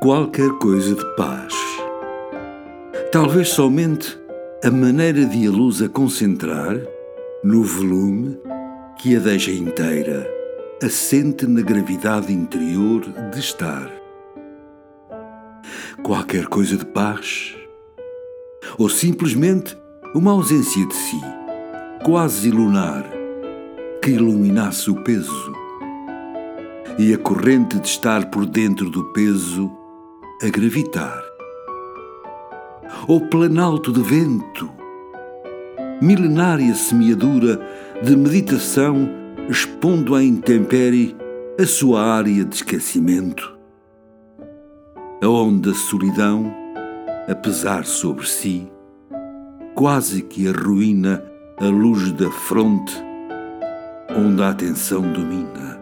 qualquer coisa de paz. Talvez somente a maneira de a luz a concentrar no volume que a deixa inteira, assente na gravidade interior de estar. Qualquer coisa de paz, ou simplesmente uma ausência de si, quase lunar, que iluminasse o peso e a corrente de estar por dentro do peso a gravitar. Ou planalto de vento, milenária semeadura de meditação expondo à intempérie a sua área de esquecimento, aonde a solidão, a pesar sobre si, quase que arruína a luz da fronte onde a atenção domina.